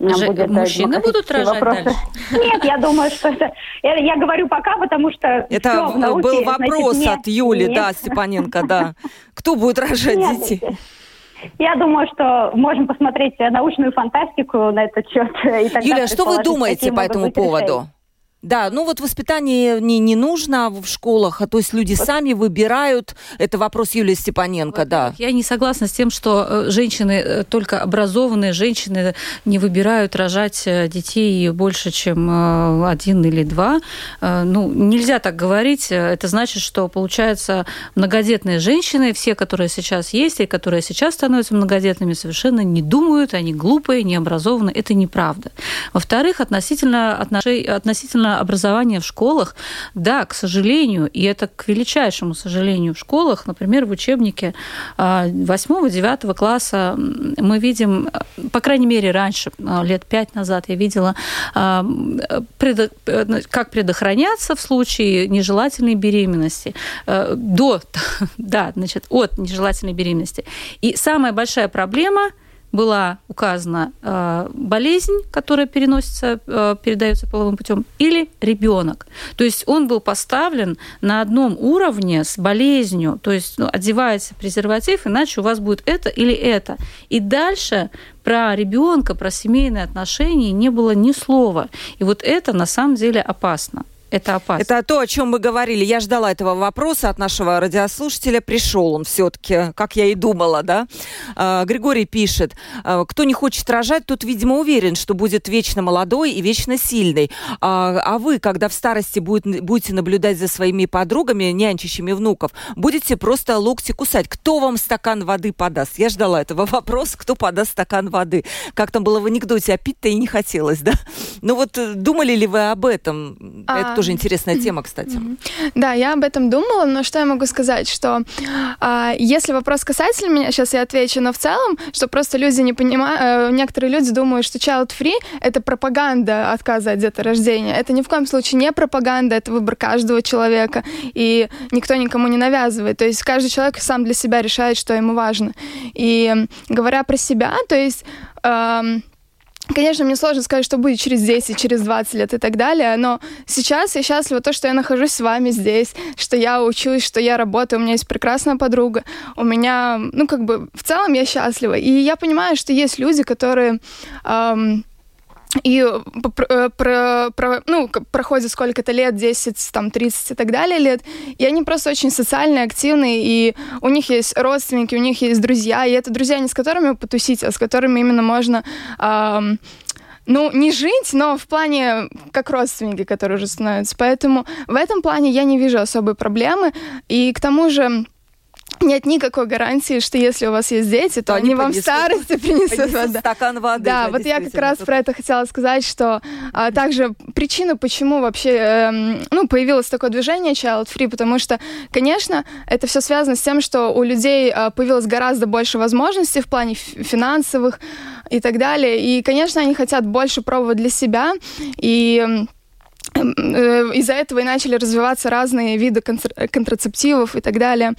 Ж... будет мужчины будут рожать вопросы. дальше? Нет, я думаю, что это... Я, я говорю пока, потому что... Это науке, был вопрос значит, от Юли, нет. да, Степаненко, да. Кто будет рожать нет, детей? Я думаю, что можем посмотреть научную фантастику на этот счет. И Юлия, что вы думаете по этому поводу? Решения. Да, ну вот воспитание не, не нужно в школах, а то есть люди сами выбирают. Это вопрос Юлии Степаненко, вот, да. Я не согласна с тем, что э, женщины, э, только образованные женщины не выбирают рожать э, детей больше, чем один или два. Ну, нельзя так говорить. Это значит, что, получается, многодетные женщины, все, которые сейчас есть и которые сейчас становятся многодетными, совершенно не думают, они глупые, не образованы. Это неправда. Во-вторых, относительно, относительно образование в школах, да, к сожалению, и это к величайшему сожалению в школах, например, в учебнике 8-9 а, класса мы видим, по крайней мере, раньше, а, лет пять назад я видела, а, как предохраняться в случае нежелательной беременности. До, да, значит, от нежелательной беременности. И самая большая проблема – была указана э, болезнь, которая переносится, э, передается половым путем, или ребенок. То есть он был поставлен на одном уровне с болезнью, то есть ну, одевается презерватив, иначе у вас будет это или это. И дальше про ребенка, про семейные отношения не было ни слова. И вот это на самом деле опасно. Это опасно. Это то, о чем мы говорили. Я ждала этого вопроса от нашего радиослушателя. Пришел он все-таки, как я и думала, да. А, Григорий пишет, «А, кто не хочет рожать, тот, видимо, уверен, что будет вечно молодой и вечно сильный. А, а вы, когда в старости будет, будете наблюдать за своими подругами, нянчащими внуков, будете просто локти кусать. Кто вам стакан воды подаст? Я ждала этого вопроса, кто подаст стакан воды. Как там было в анекдоте, а пить-то и не хотелось, да? Ну вот э, думали ли вы об этом? А... Это Тоже интересная тема, кстати. Да, я об этом думала, но что я могу сказать, что э, если вопрос касательно меня, сейчас я отвечу, но в целом, что просто люди не понимают, э, некоторые люди думают, что child-free — это пропаганда отказа от деторождения. Это ни в коем случае не пропаганда, это выбор каждого человека, и никто никому не навязывает. То есть каждый человек сам для себя решает, что ему важно. И говоря про себя, то есть... Э, Конечно, мне сложно сказать, что будет через 10, через 20 лет и так далее, но сейчас я счастлива то, что я нахожусь с вами здесь, что я учусь, что я работаю, у меня есть прекрасная подруга, у меня, ну, как бы, в целом я счастлива. И я понимаю, что есть люди, которые... Эм, и э, про, про, ну, проходит сколько-то лет, 10, там, 30 и так далее лет, и они просто очень социальные, активные, и у них есть родственники, у них есть друзья, и это друзья не с которыми потусить, а с которыми именно можно эм, ну, не жить, но в плане как родственники, которые уже становятся. Поэтому в этом плане я не вижу особой проблемы. И к тому же нет никакой гарантии, что если у вас есть дети, то, то они, вам в старости принесут воду. стакан воды. Да, вот я как раз про это хотела сказать, что а, также причина, почему вообще э, ну, появилось такое движение Child Free, потому что, конечно, это все связано с тем, что у людей э, появилось гораздо больше возможностей в плане финансовых и так далее. И, конечно, они хотят больше пробовать для себя. И из-за этого и начали развиваться разные виды контрацептивов и так далее.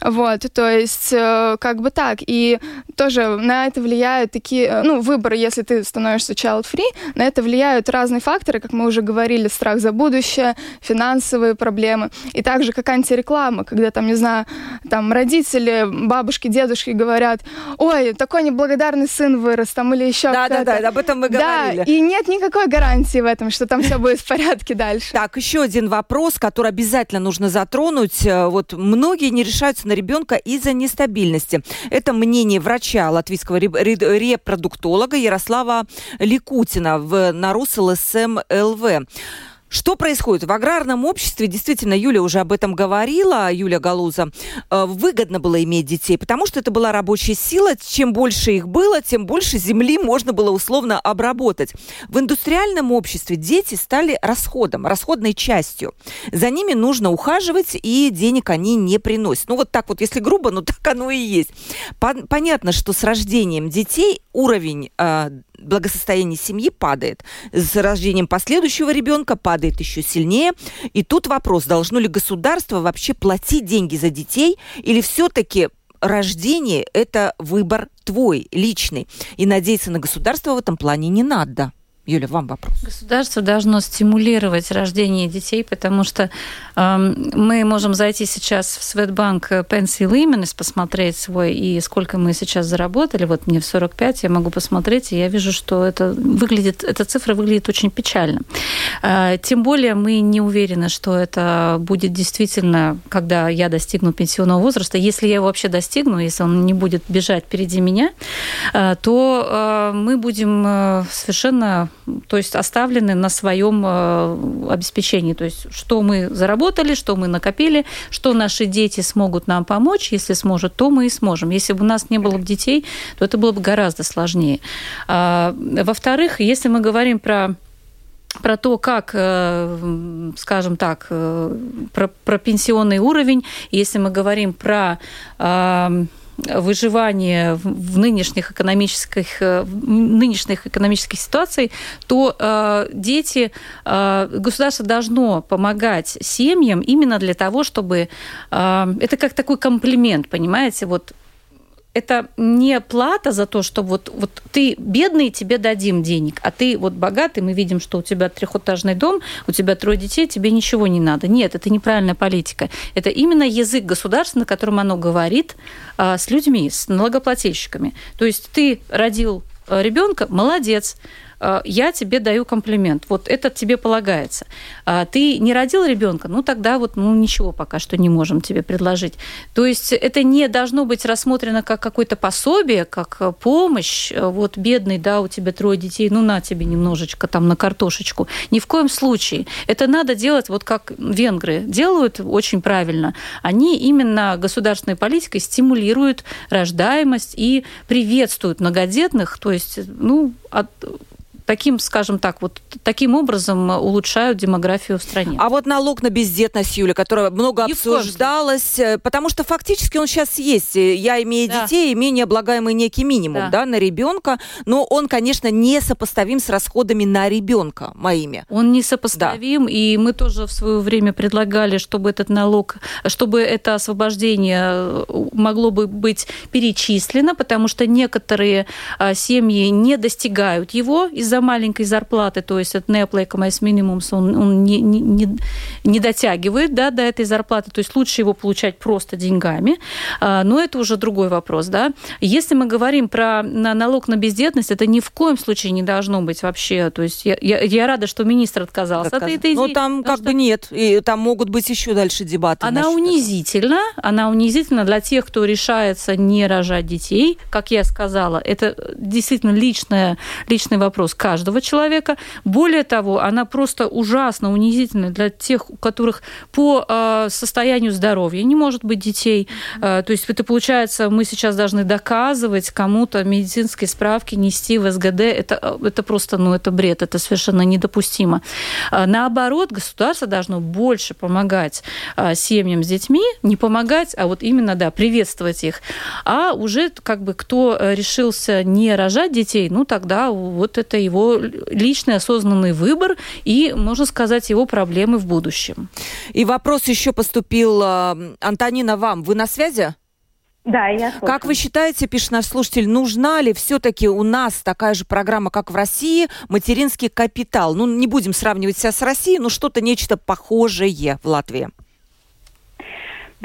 Вот, то есть э, как бы так. И тоже на это влияют такие, э, ну, выборы, если ты становишься child-free, на это влияют разные факторы, как мы уже говорили, страх за будущее, финансовые проблемы. И также как антиреклама, когда там, не знаю, там родители, бабушки, дедушки говорят, ой, такой неблагодарный сын вырос, там, или еще Да-да-да, об этом мы говорили. Да, и нет никакой гарантии в этом, что там все будет в порядке порядке дальше. Так, еще один вопрос, который обязательно нужно затронуть. Э, вот многие не решаются на ребенка из-за нестабильности. Это мнение врача латвийского репродуктолога Ярослава Ликутина в, на РусЛСМ ЛВ. Что происходит? В аграрном обществе, действительно, Юля уже об этом говорила, Юля Галуза, э, выгодно было иметь детей, потому что это была рабочая сила. Чем больше их было, тем больше земли можно было условно обработать. В индустриальном обществе дети стали расходом, расходной частью. За ними нужно ухаживать, и денег они не приносят. Ну вот так вот, если грубо, ну так оно и есть. Понятно, что с рождением детей уровень э, благосостояние семьи падает. С рождением последующего ребенка падает еще сильнее. И тут вопрос, должно ли государство вообще платить деньги за детей или все-таки рождение – это выбор твой, личный. И надеяться на государство в этом плане не надо. Юля, вам вопрос. Государство должно стимулировать рождение детей, потому что э, мы можем зайти сейчас в Светбанк Пенсии Лименес, посмотреть свой, и сколько мы сейчас заработали. Вот мне в 45, я могу посмотреть, и я вижу, что это выглядит, эта цифра выглядит очень печально. Э, тем более мы не уверены, что это будет действительно, когда я достигну пенсионного возраста. Если я его вообще достигну, если он не будет бежать впереди меня, э, то э, мы будем э, совершенно то есть оставлены на своем э, обеспечении. То есть что мы заработали, что мы накопили, что наши дети смогут нам помочь, если сможет, то мы и сможем. Если бы у нас не было бы детей, то это было бы гораздо сложнее. А, во-вторых, если мы говорим про про то, как, э, скажем так, э, про, про пенсионный уровень, если мы говорим про выживание в нынешних экономических, э, нынешних экономических ситуациях, то э, дети, э, государство должно помогать семьям именно для того, чтобы... Э, это как такой комплимент, понимаете? Вот это не плата за то, что вот, вот ты бедный, тебе дадим денег, а ты вот богатый, мы видим, что у тебя трехэтажный дом, у тебя трое детей, тебе ничего не надо. Нет, это неправильная политика. Это именно язык государства, на котором оно говорит а, с людьми, с налогоплательщиками. То есть ты родил э, ребенка, молодец, я тебе даю комплимент, вот это тебе полагается. А ты не родил ребенка, ну тогда вот ну ничего пока что не можем тебе предложить. То есть это не должно быть рассмотрено как какое-то пособие, как э, помощь. Э, вот бедный, да, у тебя трое детей, ну на тебе немножечко там на картошечку. Ни в коем случае. Это надо делать вот как венгры делают очень правильно. Они именно государственной политикой стимулируют рождаемость и приветствуют многодетных, то есть, ну, от, таким, скажем так, вот таким образом улучшают демографию в стране. А вот налог на бездетность, Юля, которая много обсуждалась, э, потому что фактически он сейчас есть. Я имею да. детей, имею необлагаемый некий минимум, да. да, на ребенка, но он, конечно, не сопоставим с расходами на ребенка моими. Он не сопоставим, да. и мы тоже в свое время предлагали, чтобы этот налог, чтобы это освобождение э, могло бы быть перечислено, потому что некоторые а, семьи не достигают его из-за маленькой зарплаты, то есть от неоплейкамайс минимумс он, он не, не, не дотягивает да, до этой зарплаты, то есть лучше его получать просто деньгами, а, но это уже другой вопрос. Да? Если мы говорим про налог на бездетность, это ни в коем случае не должно быть вообще, то есть я, я, я рада, что министр отказался Отказ... от этой идеи. Ну там как что... бы нет, и там могут быть еще дальше дебаты. Она унизительна, она унизительна для тех, кто решается не рожать детей, как я сказала, это действительно личное, личный вопрос каждого человека. Более того, она просто ужасно унизительна для тех, у которых по э, состоянию здоровья не может быть детей. Э, то есть это получается, мы сейчас должны доказывать кому-то медицинские справки, нести в СГД. Это, это просто, ну, это бред, это совершенно недопустимо. Э, наоборот, государство должно больше помогать э, семьям с детьми, не помогать, а вот именно, да, приветствовать их. А уже как бы кто решился не рожать детей, ну, тогда вот это его личный осознанный выбор и, можно сказать, его проблемы в будущем. И вопрос еще поступил, э, Антонина, вам. Вы на связи? Да, я слушаю. Как вы считаете, пишет наш слушатель, нужна ли все-таки у нас такая же программа, как в России, материнский капитал? Ну, не будем сравнивать себя с Россией, но что-то нечто похожее в Латвии.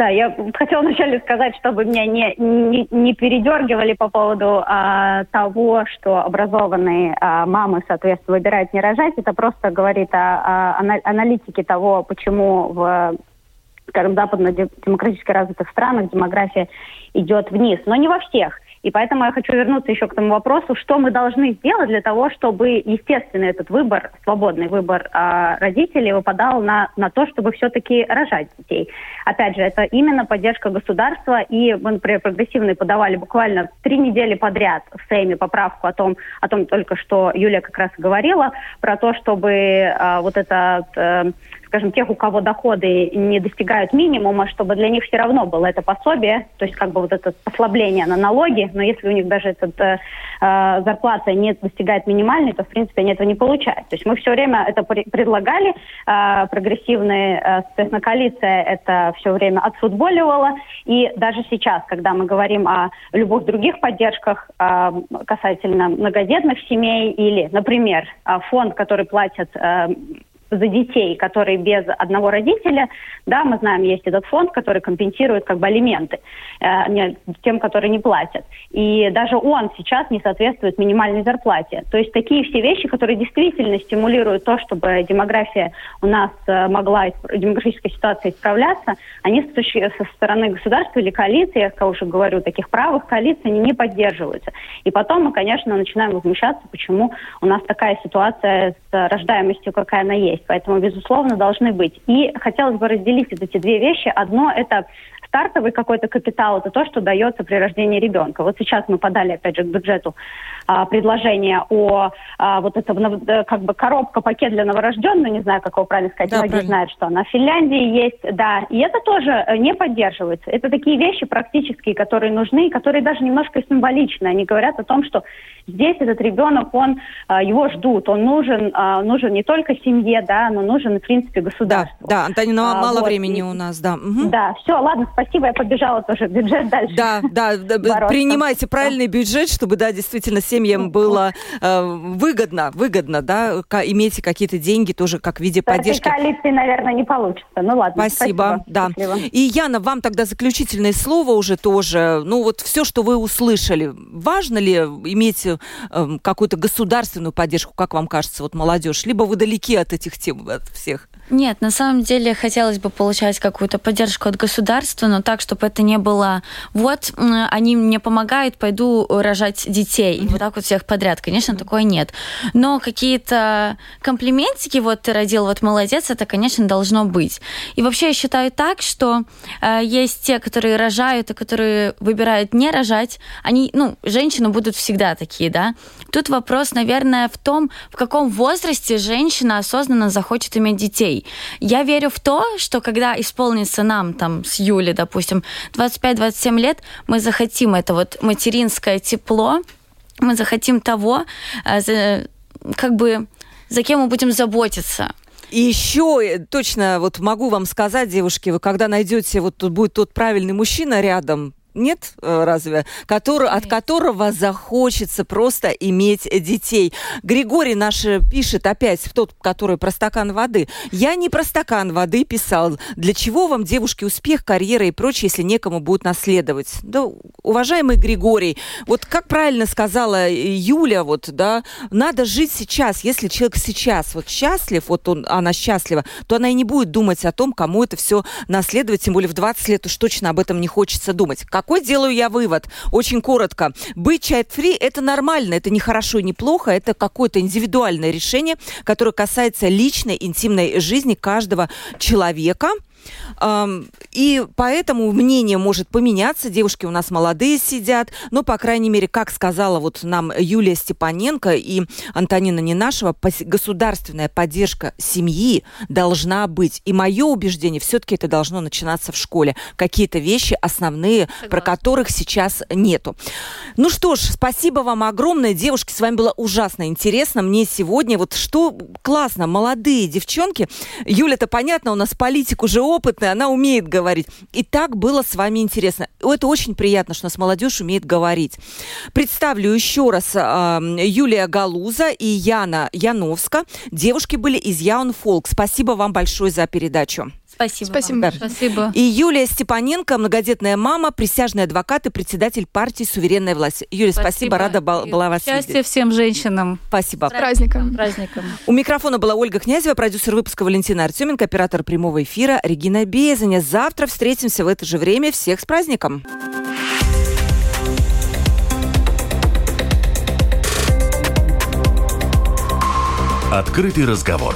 Да, я хотела вначале сказать, чтобы меня не, не, не передергивали по поводу а, того, что образованные а, мамы, соответственно, выбирают не рожать. Это просто говорит о, о аналитике того, почему в скажем, западно-демократически развитых странах демография идет вниз. Но не во всех. И поэтому я хочу вернуться еще к тому вопросу, что мы должны сделать для того, чтобы, естественно, этот выбор, свободный выбор э, родителей выпадал на, на то, чтобы все-таки рожать детей. Опять же, это именно поддержка государства, и мы, например, прогрессивные подавали буквально три недели подряд в Сейме поправку о том, о том только что Юлия как раз говорила, про то, чтобы э, вот этот... Э, скажем, тех, у кого доходы не достигают минимума, чтобы для них все равно было это пособие, то есть как бы вот это послабление на налоги, но если у них даже эта э, э, зарплата не достигает минимальной, то, в принципе, они этого не получают. То есть мы все время это предлагали, э, прогрессивная, э, соответственно, коалиция это все время отфутболивала, и даже сейчас, когда мы говорим о любых других поддержках э, касательно многодетных семей или, например, э, фонд, который платят э, за детей, которые без одного родителя, да, мы знаем, есть этот фонд, который компенсирует как бы алименты э, тем, которые не платят. И даже он сейчас не соответствует минимальной зарплате. То есть такие все вещи, которые действительно стимулируют то, чтобы демография у нас э, могла, демографическая ситуация исправляться, они со стороны государства или коалиции, я уже говорю, таких правых коалиций, они не поддерживаются. И потом мы, конечно, начинаем возмущаться, почему у нас такая ситуация с рождаемостью, какая она есть есть, поэтому, безусловно, должны быть. И хотелось бы разделить эти две вещи. Одно – это стартовый какой-то капитал, это то, что дается при рождении ребенка. Вот сейчас мы подали, опять же, к бюджету а, предложение о а, вот этом, как бы коробка, пакет для новорожденного, не знаю, как его правильно сказать, да, многие правильно. знают, что она в Финляндии есть, да, и это тоже э, не поддерживается. Это такие вещи практические, которые нужны, которые даже немножко символичны. Они говорят о том, что здесь этот ребенок, он, а, его ждут, он нужен, а, нужен не только семье, да, но нужен, в принципе, государству. Да, да, Антонина, а, мало вот. времени у нас, да. Угу. Да, все, ладно, спасибо, я побежала тоже бюджет дальше. Да, да, да принимайте правильный бюджет, чтобы, да, действительно, семьям было э, выгодно, выгодно, да, иметь какие-то деньги тоже как в виде поддержки. коалиции, наверное, не получится. Ну ладно. Спасибо, спасибо. да. Спасибо. И Яна, вам тогда заключительное слово уже тоже. Ну вот все, что вы услышали, важно ли иметь э, какую-то государственную поддержку, как вам кажется, вот молодежь, либо вы далеки от этих тем, от всех? Нет, на самом деле хотелось бы получать какую-то поддержку от государства, но так, чтобы это не было вот, они мне помогают, пойду рожать детей. Mm-hmm. Вот так вот всех подряд. Конечно, такое нет. Но какие-то комплиментики, вот ты родил, вот молодец, это, конечно, должно быть. И вообще я считаю так, что э, есть те, которые рожают, и которые выбирают не рожать. Они, ну, женщины будут всегда такие, да. Тут вопрос, наверное, в том, в каком возрасте женщина осознанно захочет иметь детей. Я верю в то, что когда исполнится нам, там, с Юли, допустим, 25-27 лет, мы захотим это вот материнское тепло, мы захотим того, э, как бы, за кем мы будем заботиться. И еще э, точно вот могу вам сказать, девушки, вы когда найдете, вот тут будет тот правильный мужчина рядом, нет, э, разве? Который, от которого захочется просто иметь детей. Григорий наш э, пишет опять, тот, который про стакан воды. Я не про стакан воды писал. Для чего вам, девушки, успех, карьера и прочее, если некому будет наследовать? Да, уважаемый Григорий, вот как правильно сказала Юля, вот, да, надо жить сейчас. Если человек сейчас вот счастлив, вот он, она счастлива, то она и не будет думать о том, кому это все наследовать, тем более в 20 лет уж точно об этом не хочется думать. Какой делаю я вывод? Очень коротко. Быть child-free – это нормально, это не хорошо и не плохо, это какое-то индивидуальное решение, которое касается личной, интимной жизни каждого человека – и поэтому мнение может поменяться. Девушки у нас молодые сидят. Но, по крайней мере, как сказала вот нам Юлия Степаненко и Антонина Ненашева, государственная поддержка семьи должна быть. И мое убеждение, все-таки это должно начинаться в школе. Какие-то вещи основные, Согласна. про которых сейчас нету. Ну что ж, спасибо вам огромное. Девушки, с вами было ужасно интересно. Мне сегодня вот что классно, молодые девчонки. Юля, это понятно, у нас политик уже опытная, она умеет говорить. И так было с вами интересно. Это очень приятно, что у нас молодежь умеет говорить. Представлю еще раз э, Юлия Галуза и Яна Яновска. Девушки были из Яун Фолк. Спасибо вам большое за передачу. Спасибо. Спасибо. Вам. Спасибо. И Юлия Степаненко, многодетная мама, присяжный адвокат и председатель партии «Суверенная власть». Юлия, спасибо, спасибо рада была вас Счастья видеть. всем женщинам. Спасибо. С праздником. праздником. У микрофона была Ольга Князева, продюсер выпуска Валентина Артеменко, оператор прямого эфира Регина Безаня. Завтра встретимся в это же время. Всех с праздником. Открытый разговор.